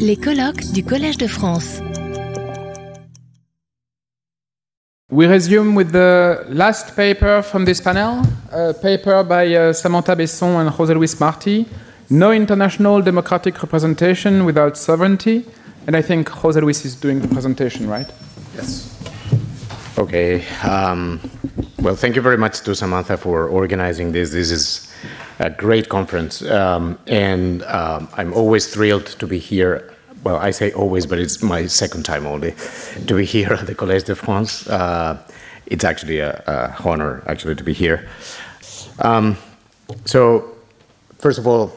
Les colloques du Collège de France. We resume with the last paper from this panel, a paper by uh, Samantha Besson and José Luis Marti, No International Democratic Representation Without Sovereignty. And I think José Luis is doing the presentation, right? Yes. Okay. Um, well, thank you very much to Samantha for organizing this. This is a great conference. Um, and um, I'm always thrilled to be here. Well, I say always, but it's my second time only to be here at the Collège de France. Uh, it's actually a, a, honor, actually, to be here. Um, so, first of all,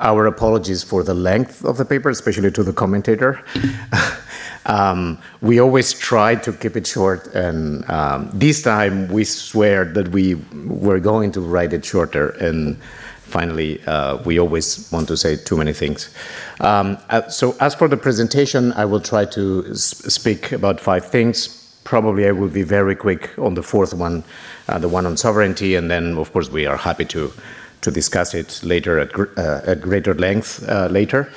our apologies for the length of the paper, especially to the commentator. um, we always try to keep it short, and um, this time we swear that we were going to write it shorter. And finally, uh, we always want to say too many things. Um, uh, so, as for the presentation, I will try to speak about five things. Probably I will be very quick on the fourth one, uh, the one on sovereignty, and then, of course, we are happy to to discuss it later at, uh, at greater length uh, later.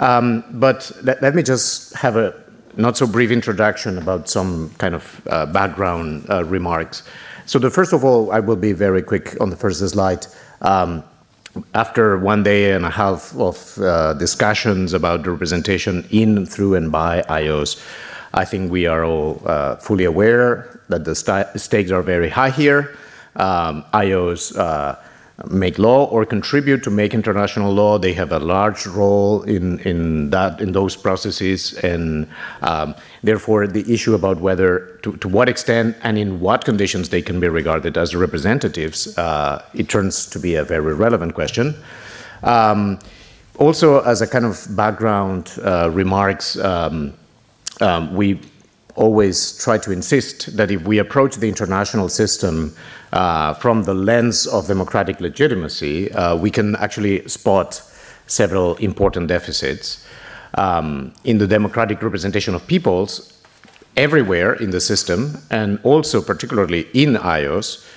Um, but let, let, me just have a not so brief introduction about some kind of uh, background uh, remarks. So, the first of all, I will be very quick on the first slide. Um, after one day and a half of uh, discussions about the representation in, through, and by IOs, I think we are all uh, fully aware that the st stakes are very high here. Um, IOs make law or contribute to make international law. They have a large role in, in that in those processes, and um, therefore the issue about whether to, to what extent and in what conditions they can be regarded as representatives, uh, it turns to be a very relevant question. Um, also, as a kind of background uh, remarks, um, um we always try to insist that if we approach the international system uh, from the lens of democratic legitimacy, uh, we can actually spot several important deficits um, in the democratic representation of peoples everywhere in the system, and also particularly in IOS.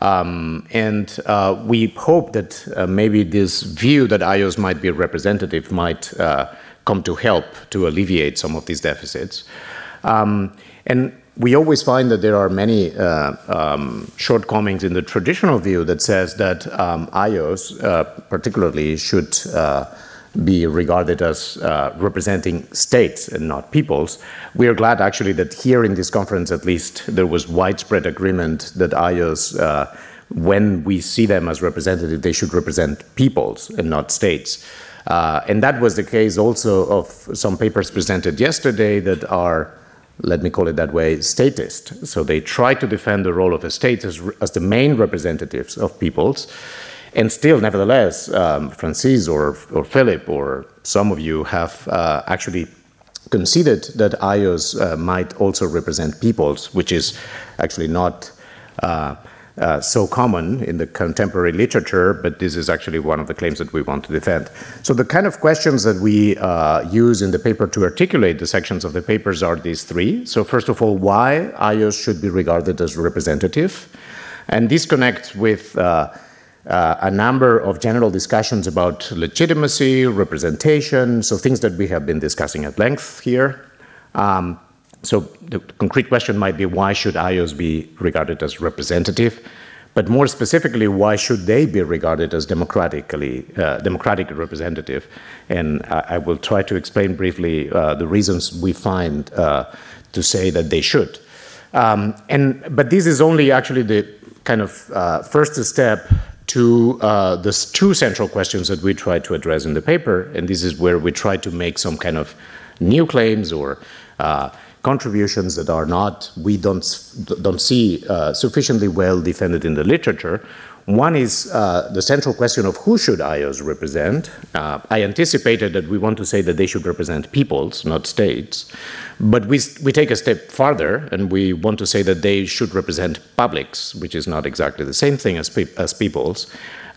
Um, and uh, we hope that uh, maybe this view that IOS might be representative might uh, come to help to alleviate some of these deficits. Um, and we always find that there are many uh, um, shortcomings in the traditional view that says that um, IOs, uh, particularly, should uh, be regarded as uh, representing states and not peoples. We are glad, actually, that here in this conference, at least, there was widespread agreement that IOs, uh, when we see them as representative, they should represent peoples and not states. Uh, and that was the case also of some papers presented yesterday that are let me call it that way, statist. So they try to defend the role of the states as, as the main representatives of peoples. And still, nevertheless, um, Francis or, or Philip or some of you have uh, actually conceded that IOs uh, might also represent peoples, which is actually not uh, uh, so common in the contemporary literature, but this is actually one of the claims that we want to defend. So, the kind of questions that we uh, use in the paper to articulate the sections of the papers are these three. So, first of all, why IOS should be regarded as representative. And this connects with uh, uh, a number of general discussions about legitimacy, representation, so things that we have been discussing at length here. Um, so the concrete question might be why should IOs be regarded as representative? But more specifically, why should they be regarded as democratically uh, democratic representative? And I, I, will try to explain briefly uh, the reasons we find uh, to say that they should. Um, and but this is only actually the kind of uh, first step to uh, the two central questions that we try to address in the paper, and this is where we try to make some kind of new claims or uh, contributions that are not, we don't, don't see uh, sufficiently well defended in the literature. One is uh, the central question of who should IOs represent. Uh, I anticipated that we want to say that they should represent peoples, not states. But we, we take a step farther and we want to say that they should represent publics, which is not exactly the same thing as, pe as peoples.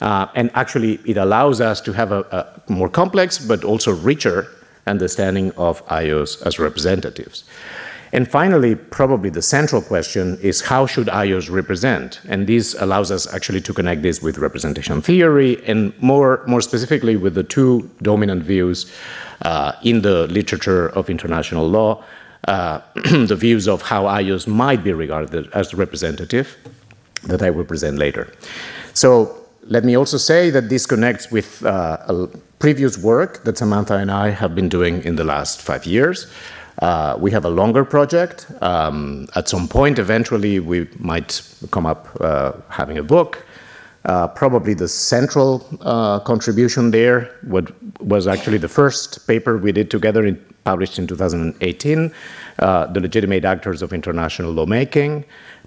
Uh, and actually, it allows us to have a, a more complex but also richer understanding of IOs as representatives. And finally, probably the central question is how should IOs represent? And this allows us actually to connect this with representation theory and more, more specifically with the two dominant views uh, in the literature of international law, uh, the views of how IOs might be regarded as representative that I will present later. So let me also say that this connects with uh, previous work that Samantha and I have been doing in the last five years. Uh, we have a longer project. Um, at some point, eventually, we might come up uh, having a book. Uh, probably the central uh, contribution there what was actually the first paper we did together, in, published in 2018, uh, The Legitimate Actors of International Lawmaking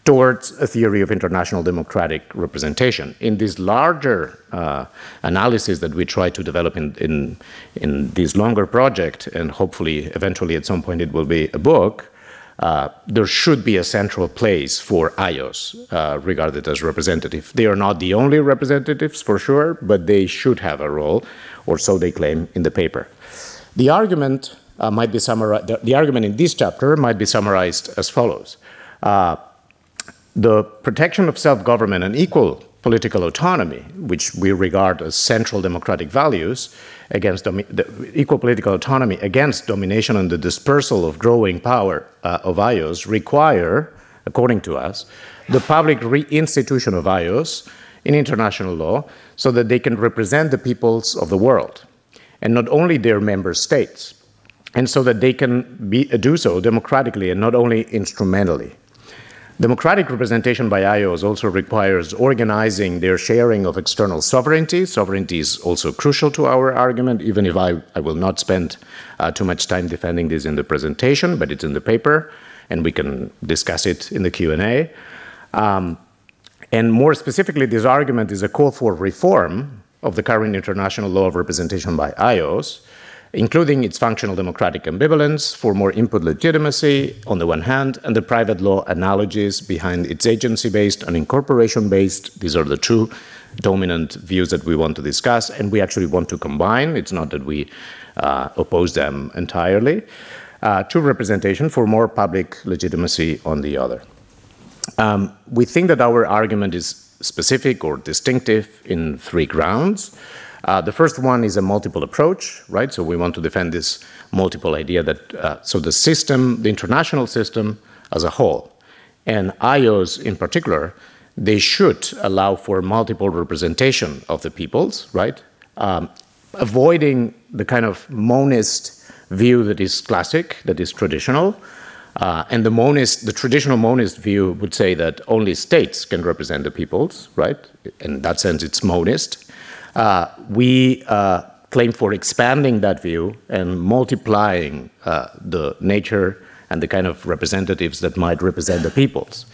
towards a theory of international democratic representation. In this larger uh, analysis that we try to develop in, in, in, this longer project, and hopefully eventually at some point it will be a book, uh, there should be a central place for IOs uh, regarded as representative. They are not the only representatives for sure, but they should have a role, or so they claim in the paper. The argument uh, might be summarized, the, the, argument in this chapter might be summarized as follows. The protection of self government and equal political autonomy, which we regard as central democratic values, against equal political autonomy against domination and the dispersal of growing power uh, of IOs require, according to us, the public reinstitution of IOs in international law so that they can represent the peoples of the world and not only their member states, and so that they can be, do so democratically and not only instrumentally. Democratic representation by IOs also requires organizing their sharing of external sovereignty. Sovereignty is also crucial to our argument, even if I, I will not spend uh, too much time defending this in the presentation, but it's in the paper, and we can discuss it in the Q&A. Um, and more specifically, this argument is a call for reform of the current international law of representation by IOs, including its functional democratic ambivalence for more input legitimacy on the one hand, and the private law analogies behind its agency based and incorporation based. These are the two dominant views that we want to discuss, and we actually want to combine. It's not that we uh, oppose them entirely. Uh, to representation for more public legitimacy on the other. Um, we think that our argument is specific or distinctive in three grounds. Uh, the first one is a multiple approach, right? So we want to defend this multiple idea that uh, so the system, the international system as a whole, and IOs in particular, they should allow for multiple representation of the peoples, right? Um, avoiding the kind of monist view that is classic, that is traditional. Uh, and the monist, the traditional monist view would say that only states can represent the peoples, right? In that sense, it's monist. Uh, we uh, claim for expanding that view and multiplying uh, the nature and the kind of representatives that might represent the peoples.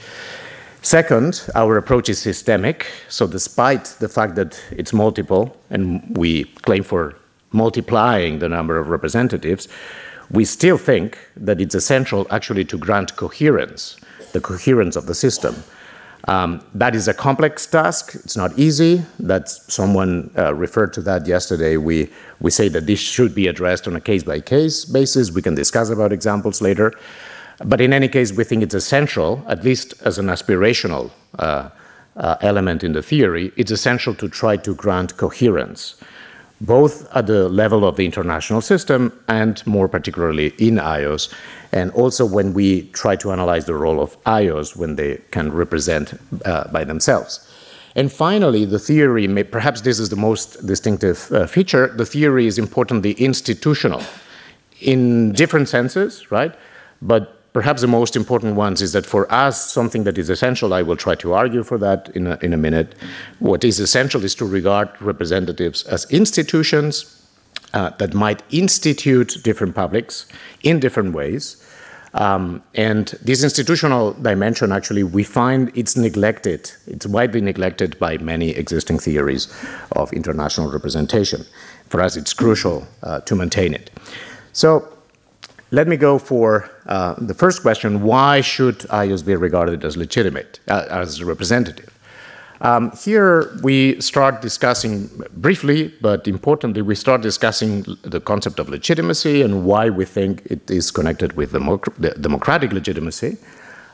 Second, our approach is systemic. So, despite the fact that it's multiple and we claim for multiplying the number of representatives, we still think that it's essential actually to grant coherence, the coherence of the system. Um, that is a complex task. It's not easy. That someone uh, referred to that yesterday. We we say that this should be addressed on a case by case basis. We can discuss about examples later. But in any case, we think it's essential, at least as an aspirational uh, uh, element in the theory, it's essential to try to grant coherence both at the level of the international system and more particularly in IOS, and also when we try to analyze the role of IOS when they can represent uh, by themselves. And finally, the theory, may, perhaps this is the most distinctive uh, feature, the theory is importantly institutional in different senses, right? But Perhaps the most important ones is that for us, something that is essential, I will try to argue for that in a, in a minute. What is essential is to regard representatives as institutions uh, that might institute different publics in different ways. Um, and this institutional dimension, actually, we find it's neglected. It's widely neglected by many existing theories of international representation. For us, it's crucial uh, to maintain it. So, let me go for uh, the first question why should IOs be regarded as legitimate, uh, as representative? Um, here we start discussing briefly, but importantly, we start discussing the concept of legitimacy and why we think it is connected with democ- democratic legitimacy.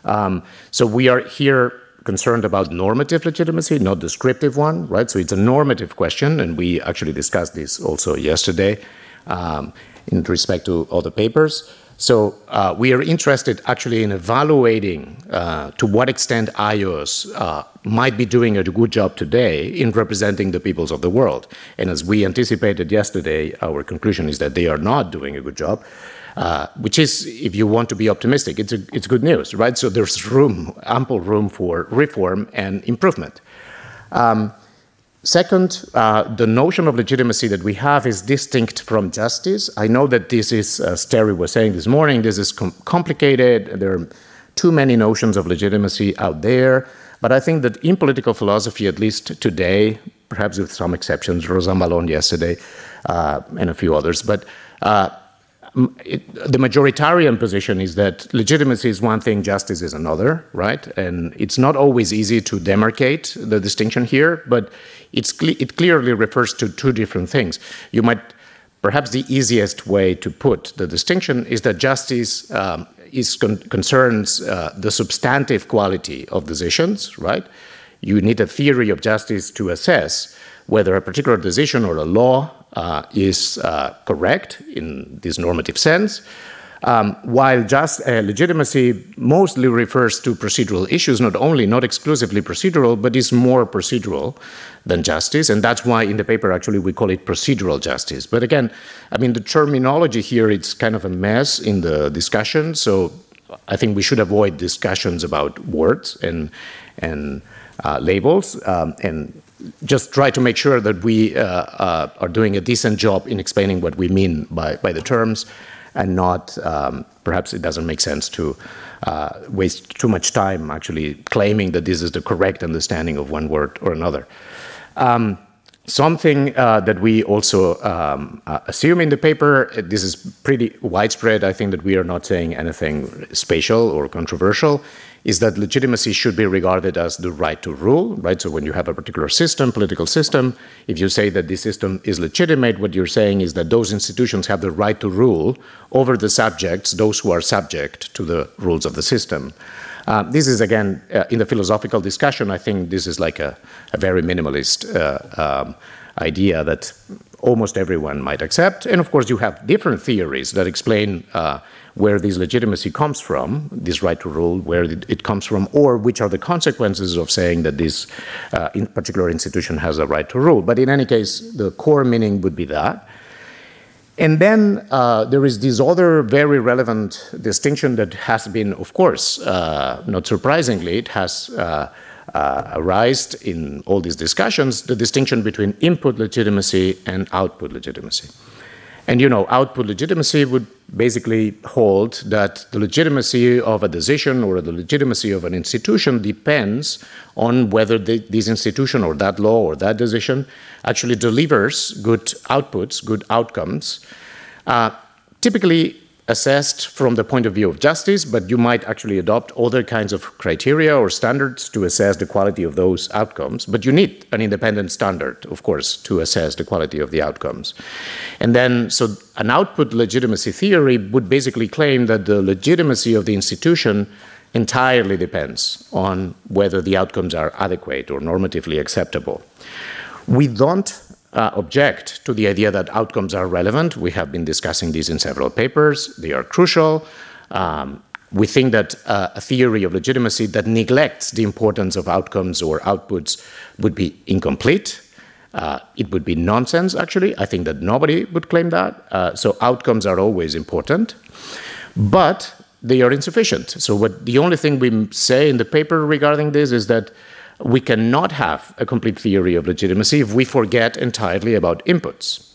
Um, so we are here concerned about normative legitimacy, not descriptive one, right? So it's a normative question, and we actually discussed this also yesterday um, in respect to other papers. So uh, we are interested actually in evaluating uh, to what extent IOs uh, might be doing a good job today in representing the peoples of the world. And as we anticipated yesterday, our conclusion is that they are not doing a good job. Uh, which is, if you want to be optimistic, it's, a, it's good news, right? So there's room, ample room for reform and improvement. Um, second, uh, the notion of legitimacy that we have is distinct from justice. I know that this is, as Terry was saying this morning, this is com- complicated. There are too many notions of legitimacy out there. But I think that in political philosophy, at least today, perhaps with some exceptions, Rosa Malone yesterday, uh, and a few others, but uh, it, the majoritarian position is that legitimacy is one thing, justice is another, right? And it's not always easy to demarcate the distinction here, but cle- it clearly refers to two different things. You might, perhaps the easiest way to put the distinction is that justice um, is con- concerns uh, the substantive quality of decisions, right? You need a theory of justice to assess whether a particular decision or a law is uh, correct in this normative sense. Um, while just uh, legitimacy mostly refers to procedural issues, not only, not exclusively procedural, but is more procedural than justice. And that's why in the paper, actually, we call it procedural justice. But again, I mean, the terminology here, it's kind of a mess in the discussion. So I think we should avoid discussions about words and, and uh, labels. Um, and just try to make sure that we uh, uh, are doing a decent job in explaining what we mean by, by the terms and not, um, perhaps it doesn't make sense to uh, waste too much time actually claiming that this is the correct understanding of one word or another. Um, something uh, that we also um, uh, assume in the paper, this is pretty widespread, I think that we are not saying anything spatial or controversial, is that legitimacy should be regarded as the right to rule, right? So when you have a particular system, political system, if you say that this system is legitimate, what you're saying is that those institutions have the right to rule over the subjects, those who are subject to the rules of the system. Uh, this is again uh, in the philosophical discussion. I think this is like a, a very minimalist uh, um, idea that almost everyone might accept. And of course, you have different theories that explain uh, where this legitimacy comes from, this right to rule, where it comes from, or which are the consequences of saying that this uh, in particular institution has a right to rule. But in any case, the core meaning would be that. And then uh, there is this other very relevant distinction that has been, of course, uh, not surprisingly, it has uh, uh arisen in all these discussions the distinction between input legitimacy and output legitimacy. And you know, output legitimacy would basically hold that the legitimacy of a decision or the legitimacy of an institution depends on whether the, this institution or that law or that decision actually delivers good outputs, good outcomes. Uh, typically, assessed from the point of view of justice, but you might actually adopt other kinds of criteria or standards to assess the quality of those outcomes. But you need an independent standard, of course, to assess the quality of the outcomes. And then, so an output legitimacy theory would basically claim that the legitimacy of the institution entirely depends on whether the outcomes are adequate or normatively acceptable. We don't uh, object to the idea that outcomes are relevant. We have been discussing these in several papers, they are crucial. Um, we think that uh, a theory of legitimacy that neglects the importance of outcomes or outputs would be incomplete. Uh, it would be nonsense, actually. I think that nobody would claim that. Uh, so, outcomes are always important, but they are insufficient. So, what the only thing we say in the paper regarding this is that we cannot have a complete theory of legitimacy if we forget entirely about inputs.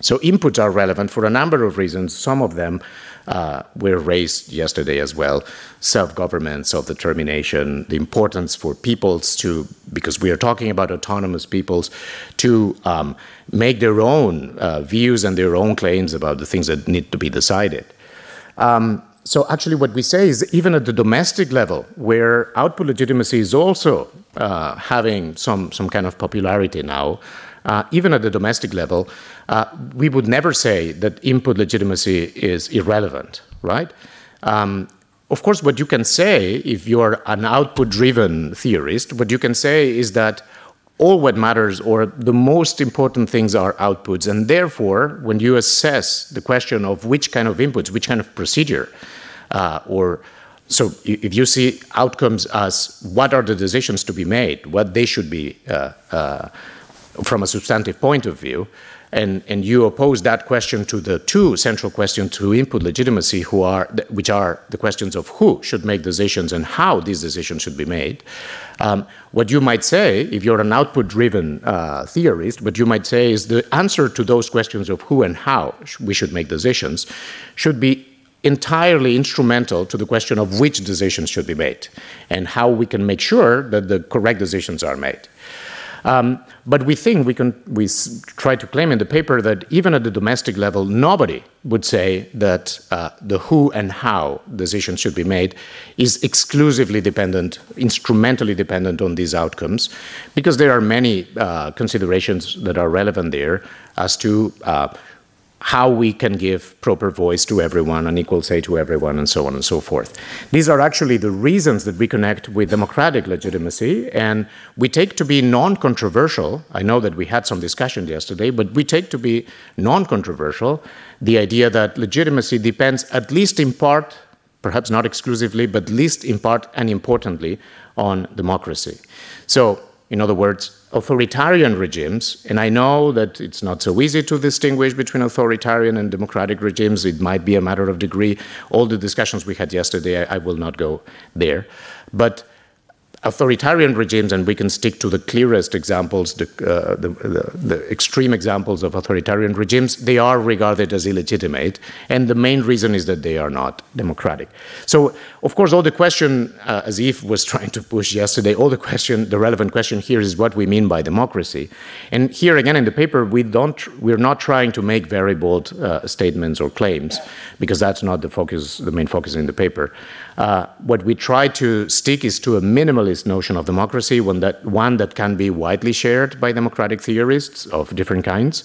So, inputs are relevant for a number of reasons. Some of them uh, were raised yesterday as well self government, self determination, the importance for peoples to, because we are talking about autonomous peoples, to um, make their own uh, views and their own claims about the things that need to be decided. Um, so actually what we say is even at the domestic level where output legitimacy is also uh, having some, some kind of popularity now, uh, even at the domestic level, uh, we would never say that input legitimacy is irrelevant, right? Um, of course, what you can say, if you're an output driven theorist, what you can say is that all what matters or the most important things are outputs. And therefore, when you assess the question of which kind of inputs, which kind of procedure, uh, or so if you see outcomes as what are the decisions to be made, what they should be uh, uh, from a substantive point of view, and, and you oppose that question to the two central questions to input legitimacy, who are, which are the questions of who should make decisions and how these decisions should be made. Um, what you might say, if you're an output driven uh, theorist, what you might say is the answer to those questions of who and how we should make decisions should be entirely instrumental to the question of which decisions should be made and how we can make sure that the correct decisions are made. Um, but we think we can, we try to claim in the paper that even at the domestic level, nobody would say that uh, the who and how decisions should be made is exclusively dependent, instrumentally dependent on these outcomes, because there are many uh, considerations that are relevant there as to uh, how we can give proper voice to everyone and equal say to everyone and so on and so forth. These are actually the reasons that we connect with democratic legitimacy and we take to be non-controversial. I know that we had some discussion yesterday, but we take to be non-controversial the idea that legitimacy depends at least in part, perhaps not exclusively, but at least in part and importantly on democracy. So in other words, authoritarian regimes, and I know that it's not so easy to distinguish between authoritarian and democratic regimes. It might be a matter of degree. All the discussions we had yesterday, I, I will not go there. But authoritarian regimes, and we can stick to the clearest examples, the, uh, the, the, the, extreme examples of authoritarian regimes, they are regarded as illegitimate. And the main reason is that they are not democratic. So, of course, all the question, uh, as Eve was trying to push yesterday, all the question, the relevant question here is what we mean by democracy. And here again in the paper, we don't, we're not trying to make very bold uh, statements or claims, because that's not the focus, the main focus in the paper. Uh, what we try to stick is to a minimalist notion of democracy, one that, one that can be widely shared by democratic theorists of different kinds.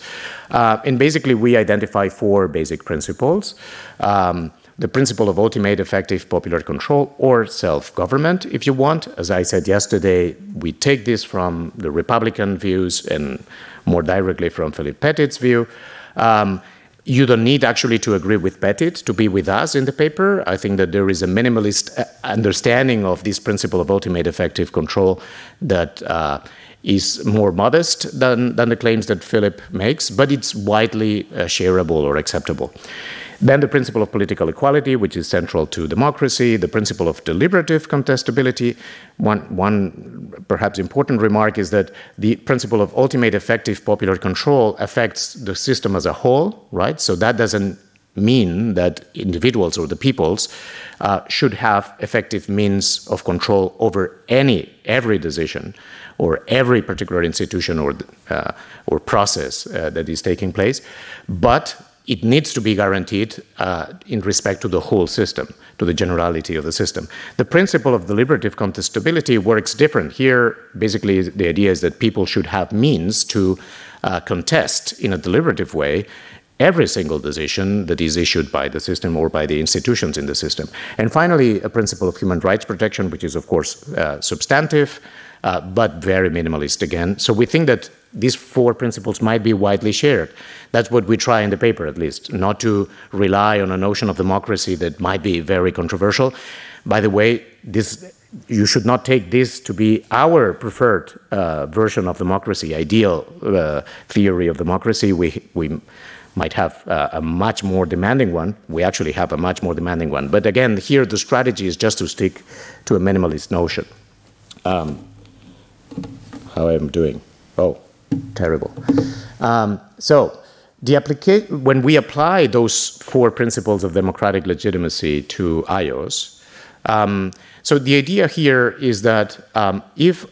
Uh, and basically, we identify four basic principles. Um, the principle of ultimate effective popular control or self government, if you want. As I said yesterday, we take this from the Republican views and more directly from Philip Pettit's view. Um, you don't need actually to agree with Pettit to be with us in the paper. I think that there is a minimalist uh, understanding of this principle of ultimate effective control that uh, is more modest than, than the claims that Philip makes, but it's widely uh, shareable or acceptable. Then the principle of political equality, which is central to democracy, the principle of deliberative contestability. One, one perhaps important remark is that the principle of ultimate effective popular control affects the system as a whole, right? So that doesn't mean that individuals or the peoples uh, should have effective means of control over any every decision or every particular institution or uh, or process uh, that is taking place, but it needs to be guaranteed uh, in respect to the whole system, to the generality of the system. The principle of deliberative contestability works different. Here, basically, the idea is that people should have means to uh, contest in a deliberative way every single decision that is issued by the system or by the institutions in the system. And finally, a principle of human rights protection, which is, of course, uh, substantive, uh, but very minimalist again. So we think that these four principles might be widely shared. That's what we try in the paper, at least, not to rely on a notion of democracy that might be very controversial. By the way, this you should not take this to be our preferred uh, version of democracy, ideal uh, theory of democracy. We we might have uh, a much more demanding one. We actually have a much more demanding one. But again, here the strategy is just to stick to a minimalist notion. Um, how I'm doing? Oh terrible. Um, so, when we apply those four principles of democratic legitimacy to IOs, um, so the idea here is that um, if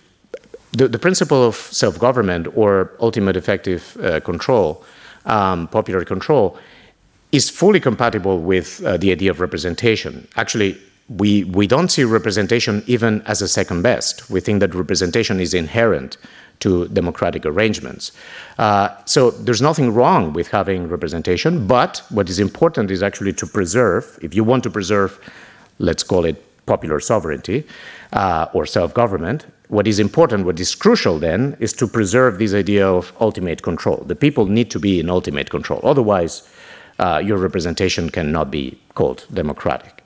the, the, principle of self government or ultimate effective uh, control, um, popular control, is fully compatible with uh, the idea of representation. Actually, we, we don't see representation even as a second best. We think that representation is inherent to democratic arrangements. Uh, so there's nothing wrong with having representation, but what is important is actually to preserve, if you want to preserve, let's call it popular sovereignty uh, or self government, what is important, what is crucial then, is to preserve this idea of ultimate control. The people need to be in ultimate control. Otherwise, uh, your representation cannot be called democratic.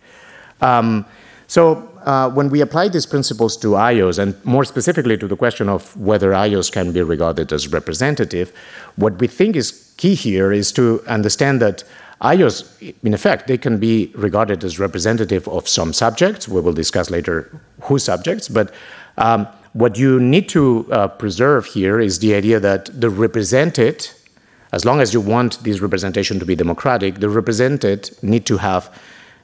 Um, so uh, when we apply these principles to IOs, and more specifically to the question of whether IOs can be regarded as representative, what we think is key here is to understand that IOs, in effect, they can be regarded as representative of some subjects. We will discuss later who subjects, but um, what you need to uh, preserve here is the idea that the represented, as long as you want this representation to be democratic, the represented need to have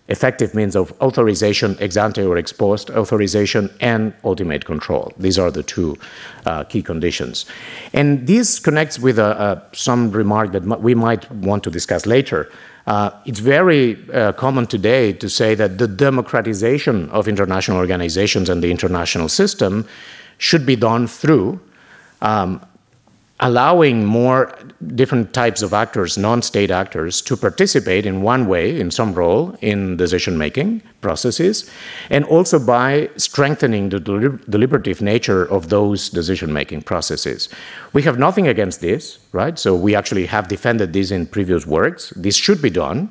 effective means of authorization, ex ante or ex post authorization, and ultimate control. These are the two uh, key conditions. And this connects with uh, uh, some remark that we might want to discuss later. Uh, it's very uh, common today to say that the democratization of international organizations and the international system should be done through um, allowing more different types of actors, non-state actors, to participate in one way, in some role, in decision-making processes, and also by strengthening the deliberative nature of those decision-making processes. We have nothing against this, right? So we actually have defended this in previous works. This should be done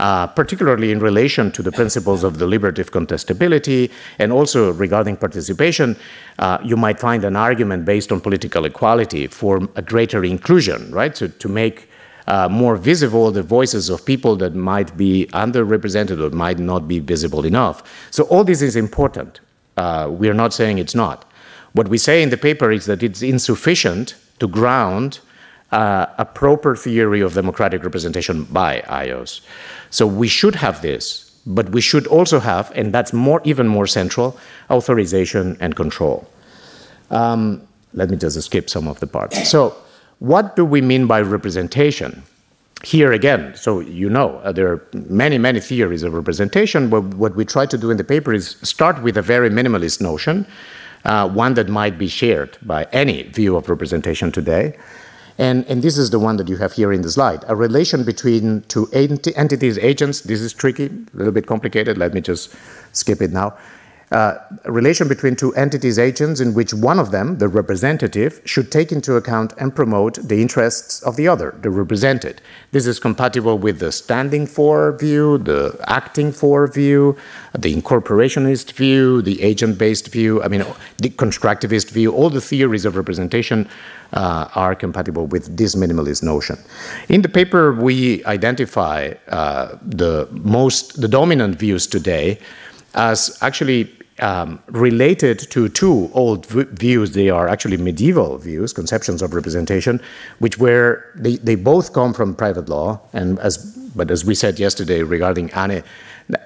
uh, particularly in relation to the principles of deliberative contestability and also regarding participation, uh, you might find an argument based on political equality for a greater inclusion, right? So to make uh, more visible the voices of people that might be underrepresented or might not be visible enough. So all this is important. Uh, we are not saying it's not. What we say in the paper is that it's insufficient to ground uh, a proper theory of democratic representation by IOs. So we should have this, but we should also have, and that's more, even more central, authorization and control. Um, let me just skip some of the parts. So, what do we mean by representation? Here again, so you know, uh, there are many, many theories of representation, but what we try to do in the paper is start with a very minimalist notion, uh, one that might be shared by any view of representation today, and, and this is the one that you have here in the slide. A relation between two ent entities, agents. This is tricky, a little bit complicated. Let me just skip it now uh, relation between two entities agents in which one of them, the representative, should take into account and promote the interests of the other, the represented. This is compatible with the standing for view, the acting for view, the incorporationist view, the agent based view, I mean, the constructivist view. All the theories of representation uh, are compatible with this minimalist notion. In the paper, we identify uh, the most, the dominant views today as actually um, related to two old views. They are actually medieval views, conceptions of representation, which were they, they both come from private law. And as but as we said yesterday regarding Anne,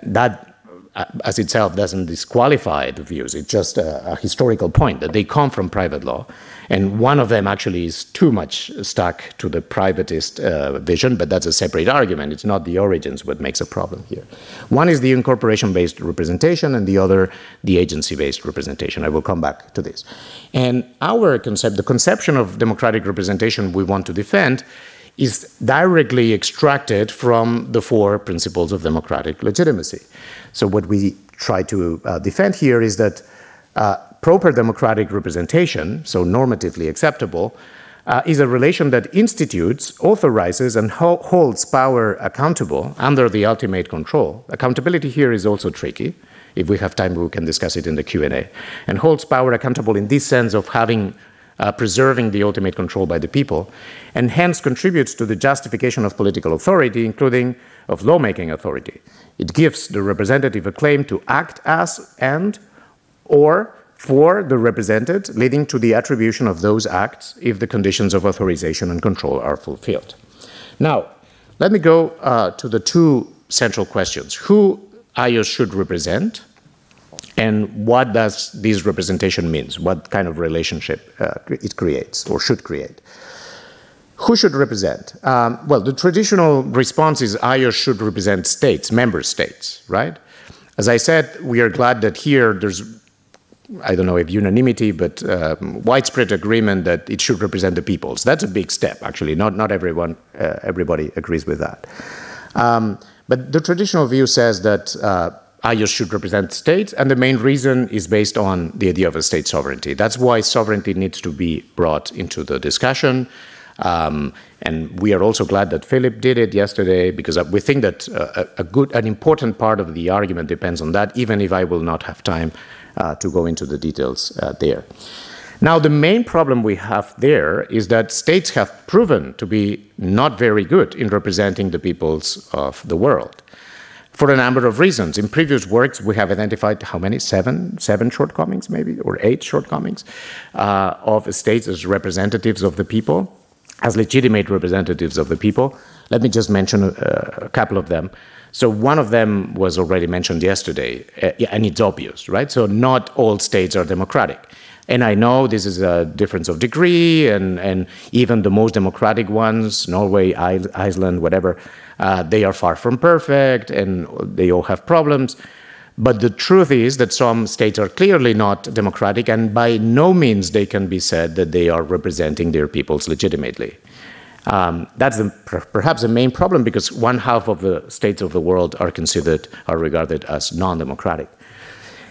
that uh, as itself doesn't disqualify the views. It's just a, a, historical point that they come from private law. And one of them actually is too much stuck to the privatist uh, vision, but that's a separate argument. It's not the origins what makes a problem here. One is the incorporation based representation, and the other, the agency based representation. I will come back to this. And our concept, the conception of democratic representation we want to defend, is directly extracted from the four principles of democratic legitimacy. So, what we try to uh, defend here is that uh, proper democratic representation, so normatively acceptable, uh, is a relation that institutes, authorizes, and ho- holds power accountable under the ultimate control. Accountability here is also tricky. If we have time, we can discuss it in the Q&A. And holds power accountable in this sense of having uh, preserving the ultimate control by the people, and hence contributes to the justification of political authority, including of lawmaking authority. It gives the representative a claim to act as and or for the represented, leading to the attribution of those acts if the conditions of authorization and control are fulfilled. Now, let me go uh, to the two central questions who IOS should represent and what does this representation means? What kind of relationship uh, it creates or should create? Who should represent? Um, well, the traditional response is IOS should represent states, member states, right? As I said, we are glad that here there's, I don't know if unanimity, but uh, widespread agreement that it should represent the peoples. That's a big step, actually. Not, not everyone, uh, everybody agrees with that. Um, but the traditional view says that uh, IOS should represent states, and the main reason is based on the idea of a state sovereignty. That's why sovereignty needs to be brought into the discussion. Um, and we are also glad that Philip did it yesterday because we think that uh, a good, an important part of the argument depends on that, even if I will not have time uh, to go into the details uh, there. Now, the main problem we have there is that states have proven to be not very good in representing the peoples of the world for a number of reasons. In previous works, we have identified how many? Seven, seven shortcomings, maybe, or eight shortcomings uh, of states as representatives of the people as legitimate representatives of the people. Let me just mention a, a, couple of them. So one of them was already mentioned yesterday, uh, and it's obvious, right? So not all states are democratic. And I know this is a difference of degree, and, and even the most democratic ones, Norway, Iceland, whatever, uh, they are far from perfect, and they all have problems. But the truth is that some states are clearly not democratic, and by no means they can be said that they are representing their peoples legitimately. Um, that's the, perhaps the main problem because one half of the states of the world are considered, are regarded as non democratic.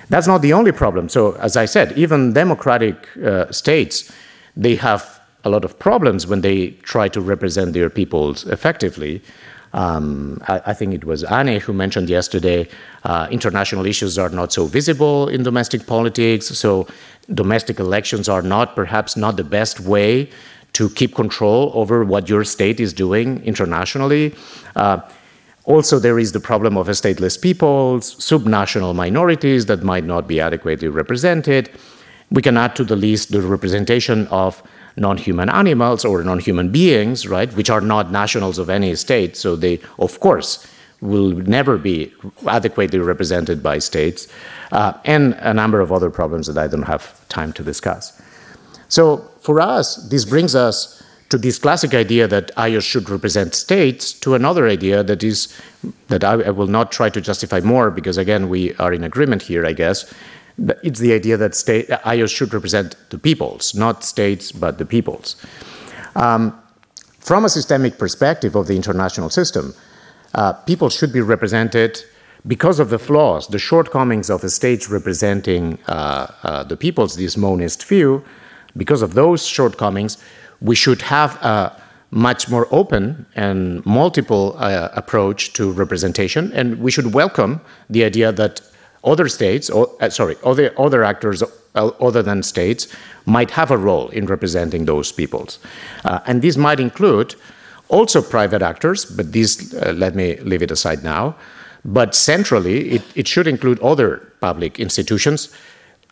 That's not the only problem. So, as I said, even democratic uh, states, they have a lot of problems when they try to represent their peoples effectively. Um, I, I, think it was Anne who mentioned yesterday uh, international issues are not so visible in domestic politics, so domestic elections are not perhaps not the best way to keep control over what your state is doing internationally. Uh, also, there is the problem of stateless peoples, subnational minorities that might not be adequately represented. We can add to the list the representation of non-human animals or non-human beings, right, which are not nationals of any state. So they, of course, will never be adequately represented by states, uh, and a number of other problems that I don't have time to discuss. So for us, this brings us to this classic idea that IOS should represent states to another idea that is that I, I will not try to justify more because again we are in agreement here, I guess, it's the idea that state, IOS should represent the peoples, not states, but the peoples. Um, from a systemic perspective of the international system, uh, people should be represented because of the flaws, the shortcomings of the states representing uh, uh, the peoples, this monist view. Because of those shortcomings, we should have a much more open and multiple uh, approach to representation, and we should welcome the idea that other states, or, uh, sorry, other, other actors uh, other than states might have a role in representing those peoples. Uh, and this might include also private actors, but this, uh, let me leave it aside now. But centrally, it, it should include other public institutions,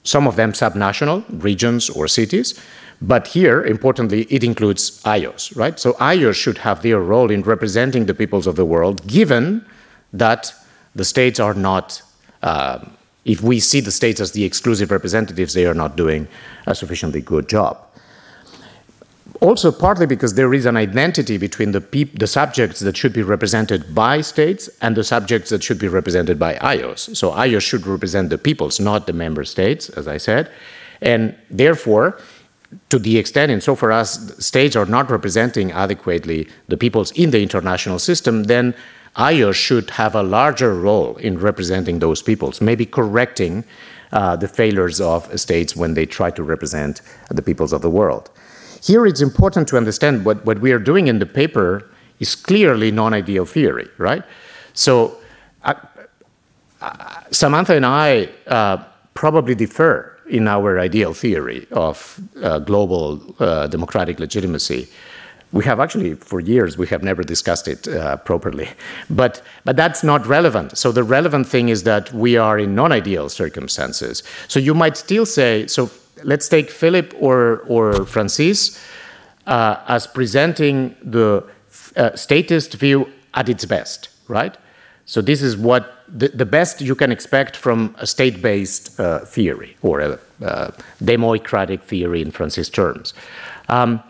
some of them subnational, regions or cities. But here, importantly, it includes IOS, right? So IOS should have their role in representing the peoples of the world, given that the states are not um, if we see the states as the exclusive representatives, they are not doing a sufficiently good job. Also, partly because there is an identity between the, the subjects that should be represented by states and the subjects that should be represented by IOS. So IOS should represent the peoples, not the member states, as I said. And therefore, to the extent insofar as states are not representing adequately the peoples in the international system, then IOS should have a larger role in representing those peoples, maybe correcting uh, the failures of states when they try to represent the peoples of the world. Here it's important to understand what, what we are doing in the paper is clearly non ideal theory, right? So uh, uh, Samantha and I uh, probably differ in our ideal theory of uh, global uh, democratic legitimacy. We have actually for years we have never discussed it properly. But but that's not relevant. So the relevant thing is that we are in non-ideal circumstances. So you might still say so let's take philip or or francis uh, as presenting the uh, statist view at its best right so this is what the, the best you can expect from a state-based uh, theory or a uh, democratic theory in francis terms um,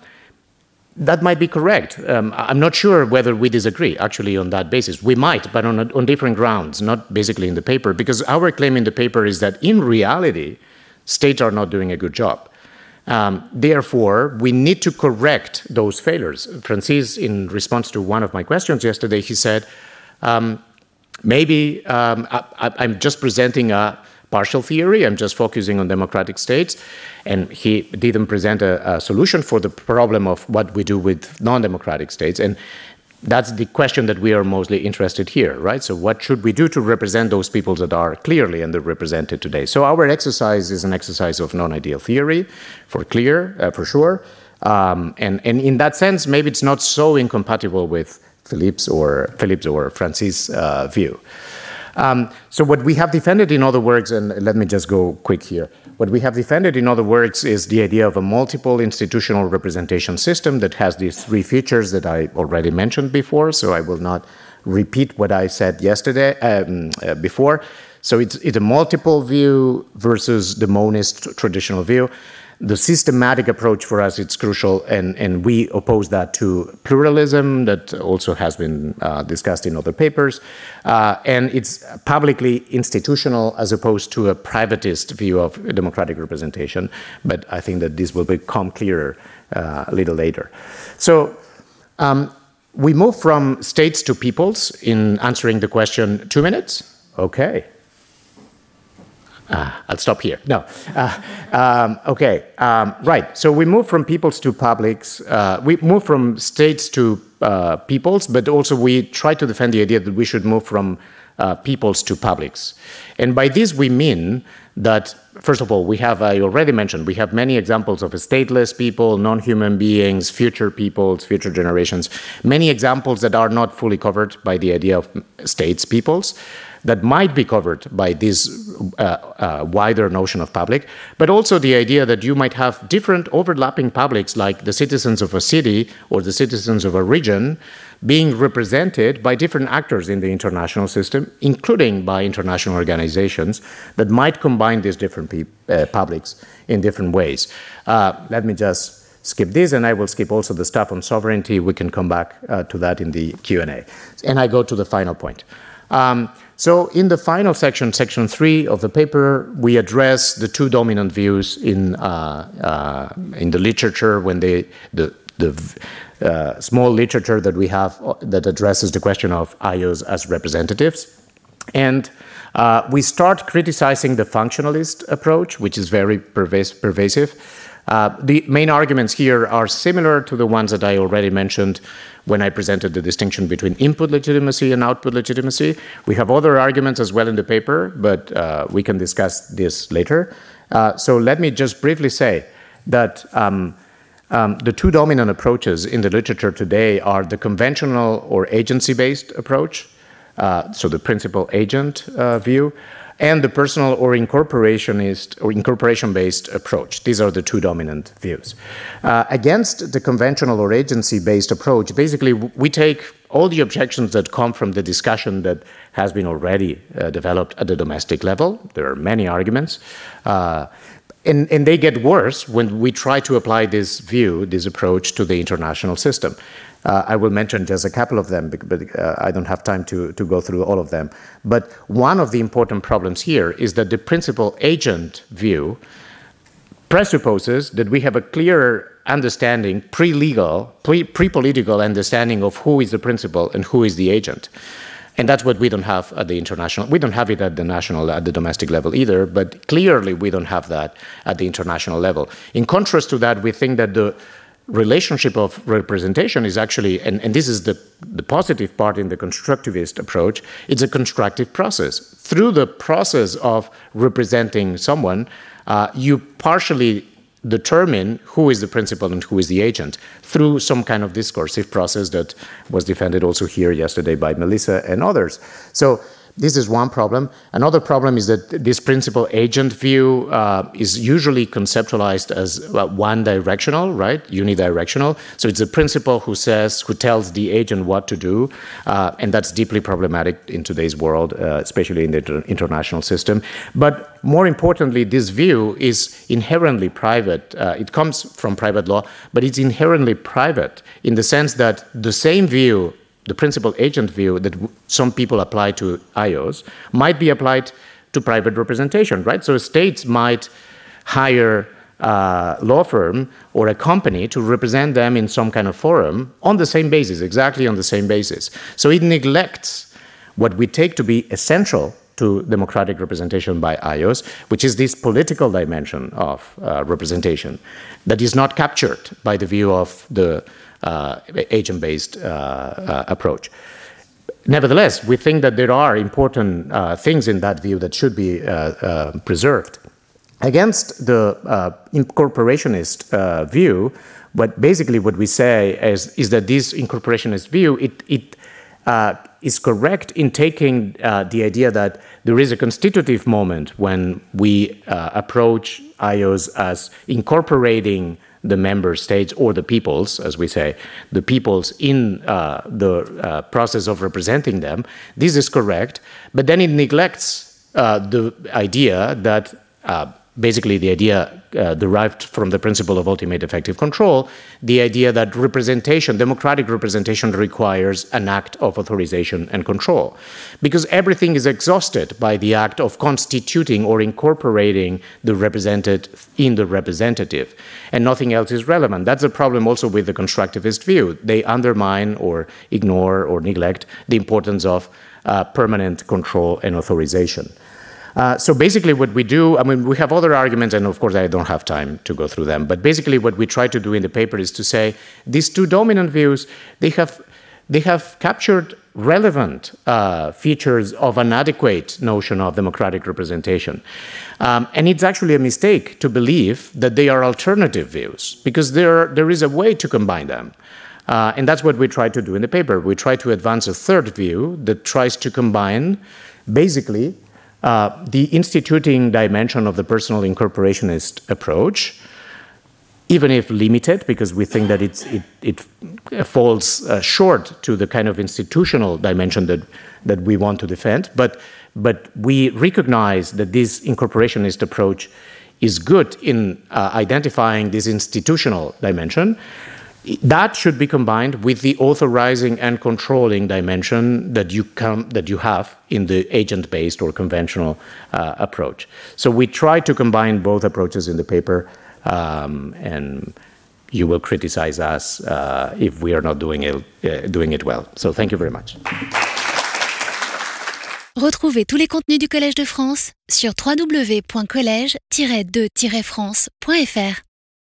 that might be correct. Um, I'm not sure whether we disagree actually on that basis. We might, but on, a, on different grounds, not basically in the paper, because our claim in the paper is that in reality, states are not doing a good job. Um, therefore, we need to correct those failures. Francis, in response to one of my questions yesterday, he said, um, maybe um, I, am just presenting a partial theory, I'm just focusing on democratic states. And he didn't present a, a solution for the problem of what we do with non democratic states. And that's the question that we are mostly interested here, right? So, what should we do to represent those peoples that are clearly underrepresented today? So, our exercise is an exercise of non-ideal theory, for clear, uh, for sure, um, and and in that sense, maybe it's not so incompatible with Philippe's or Philippe's or Francis' uh, view. Um, so, what we have defended, in other words, and let me just go quick here. What we have defended, in other words, is the idea of a multiple institutional representation system that has these three features that I already mentioned before, so I will not repeat what I said yesterday um, uh, before. So it's, it's a multiple view versus the monist traditional view the systematic approach for us it's crucial, and, and we oppose that to pluralism that also has been uh, discussed in other papers, uh, and it's publicly institutional as opposed to a privatist view of democratic representation. But I think that this will become clearer uh, a little later. So. Um, we move from states to peoples in answering the question two minutes. Okay. Ah, I'll stop here. No. Uh, um, okay. Um, right. So we move from peoples to publics. Uh, we move from states to uh, peoples, but also we try to defend the idea that we should move from uh, peoples to publics. And by this we mean that, first of all, we have, I already mentioned, we have many examples of stateless people, non human beings, future peoples, future generations, many examples that are not fully covered by the idea of states, peoples that might be covered by this uh, uh, wider notion of public, but also the idea that you might have different overlapping publics, like the citizens of a city or the citizens of a region, being represented by different actors in the international system, including by international organizations that might combine these different uh, publics in different ways. Uh, let me just skip this and i will skip also the stuff on sovereignty. We can come back uh, to that in the q&a and i go to the final point. Um, so in the final section, section three of the paper, we address the two dominant views in uh, uh, in the literature when they the the uh, small literature that we have uh, that addresses the question of IOs as representatives, and uh, we start criticizing the functionalist approach, which is very pervas- pervasive. Uh, the main arguments here are similar to the ones that I already mentioned when I presented the distinction between input legitimacy and output legitimacy. We have other arguments as well in the paper, but uh, we can discuss this later. Uh, so let me just briefly say that um, um, the two dominant approaches in the literature today are the conventional or agency based approach, so the principal agent uh, view, and the personal or incorporationist or incorporation based approach. These are the two dominant views. Uh, against the conventional or agency based approach, basically, we take all the objections that come from the discussion that has been already uh, developed at the domestic level. There are many arguments. Uh, and, and, they get worse when we try to apply this view, this approach to the international system. Uh, I will mention just a couple of them, but uh, I don't have time to, to go through all of them. But one of the important problems here is that the principal agent view presupposes that we have a clearer understanding, pre legal, pre political understanding of who is the principal and who is the agent. And that's what we don't have at the international. We don't have it at the national, at the domestic level either. But clearly, we don't have that at the international level. In contrast to that, we think that the relationship of representation is actually, and, and this is the, the positive part in the constructivist approach, it's a constructive process. Through the process of representing someone, uh, you partially determine who is the principal and who is the agent through some kind of discursive process that was defended also here yesterday by Melissa and others. So This is one problem. Another problem is that this principal agent view uh, is usually conceptualized as uh, one directional, right? Unidirectional. So it's the principal who says, who tells the agent what to do. Uh, and that's deeply problematic in today's world, uh, especially in the inter- international system. But more importantly, this view is inherently private. Uh, it comes from private law, but it's inherently private in the sense that the same view the principal agent view that some people apply to IOs might be applied to private representation, right? So states might hire a law firm or a company to represent them in some kind of forum on the same basis, exactly on the same basis. So it neglects what we take to be essential to democratic representation by IOs, which is this political dimension of uh, representation that is not captured by the view of the agent-based uh, uh, approach. Nevertheless, we think that there are important things in that view that should be preserved. Against the incorporationist view, but basically what we say is, is that this incorporationist view, it, it uh, is correct in taking uh, the idea that there is a constitutive moment when we uh, approach IOs as incorporating the member states or the peoples, as we say, the peoples in uh, the uh, process of representing them. This is correct, but then it neglects uh, the idea that uh, basically the idea uh, derived from the principle of ultimate effective control, the idea that representation, democratic representation, requires an act of authorization and control. Because everything is exhausted by the act of constituting or incorporating the represented in the representative, and nothing else is relevant. That's a problem also with the constructivist view. They undermine or ignore or neglect the importance of uh, permanent control and authorization. Uh, so basically, what we do, I mean, we have other arguments, and of course, I don't have time to go through them. But basically, what we try to do in the paper is to say these two dominant views they have they have captured relevant uh, features of an adequate notion of democratic representation. Um, and it's actually a mistake to believe that they are alternative views, because there, there is a way to combine them. Uh, and that's what we try to do in the paper. We try to advance a third view that tries to combine basically uh, the instituting dimension of the personal incorporationist approach, even if limited, because we think that it, it falls uh, short to the kind of institutional dimension that, that we want to defend, but, but we recognize that this incorporationist approach is good in uh, identifying this institutional dimension that should be combined with the authorizing and controlling dimension that you come that you have in the agent-based or conventional uh, approach. So we try to combine both approaches in the paper, um, and you will criticize us uh, if we are not doing it uh, doing it well. So thank you very much. Retrouvez tous les contenus du Collège de France sur www.college-de-france.fr.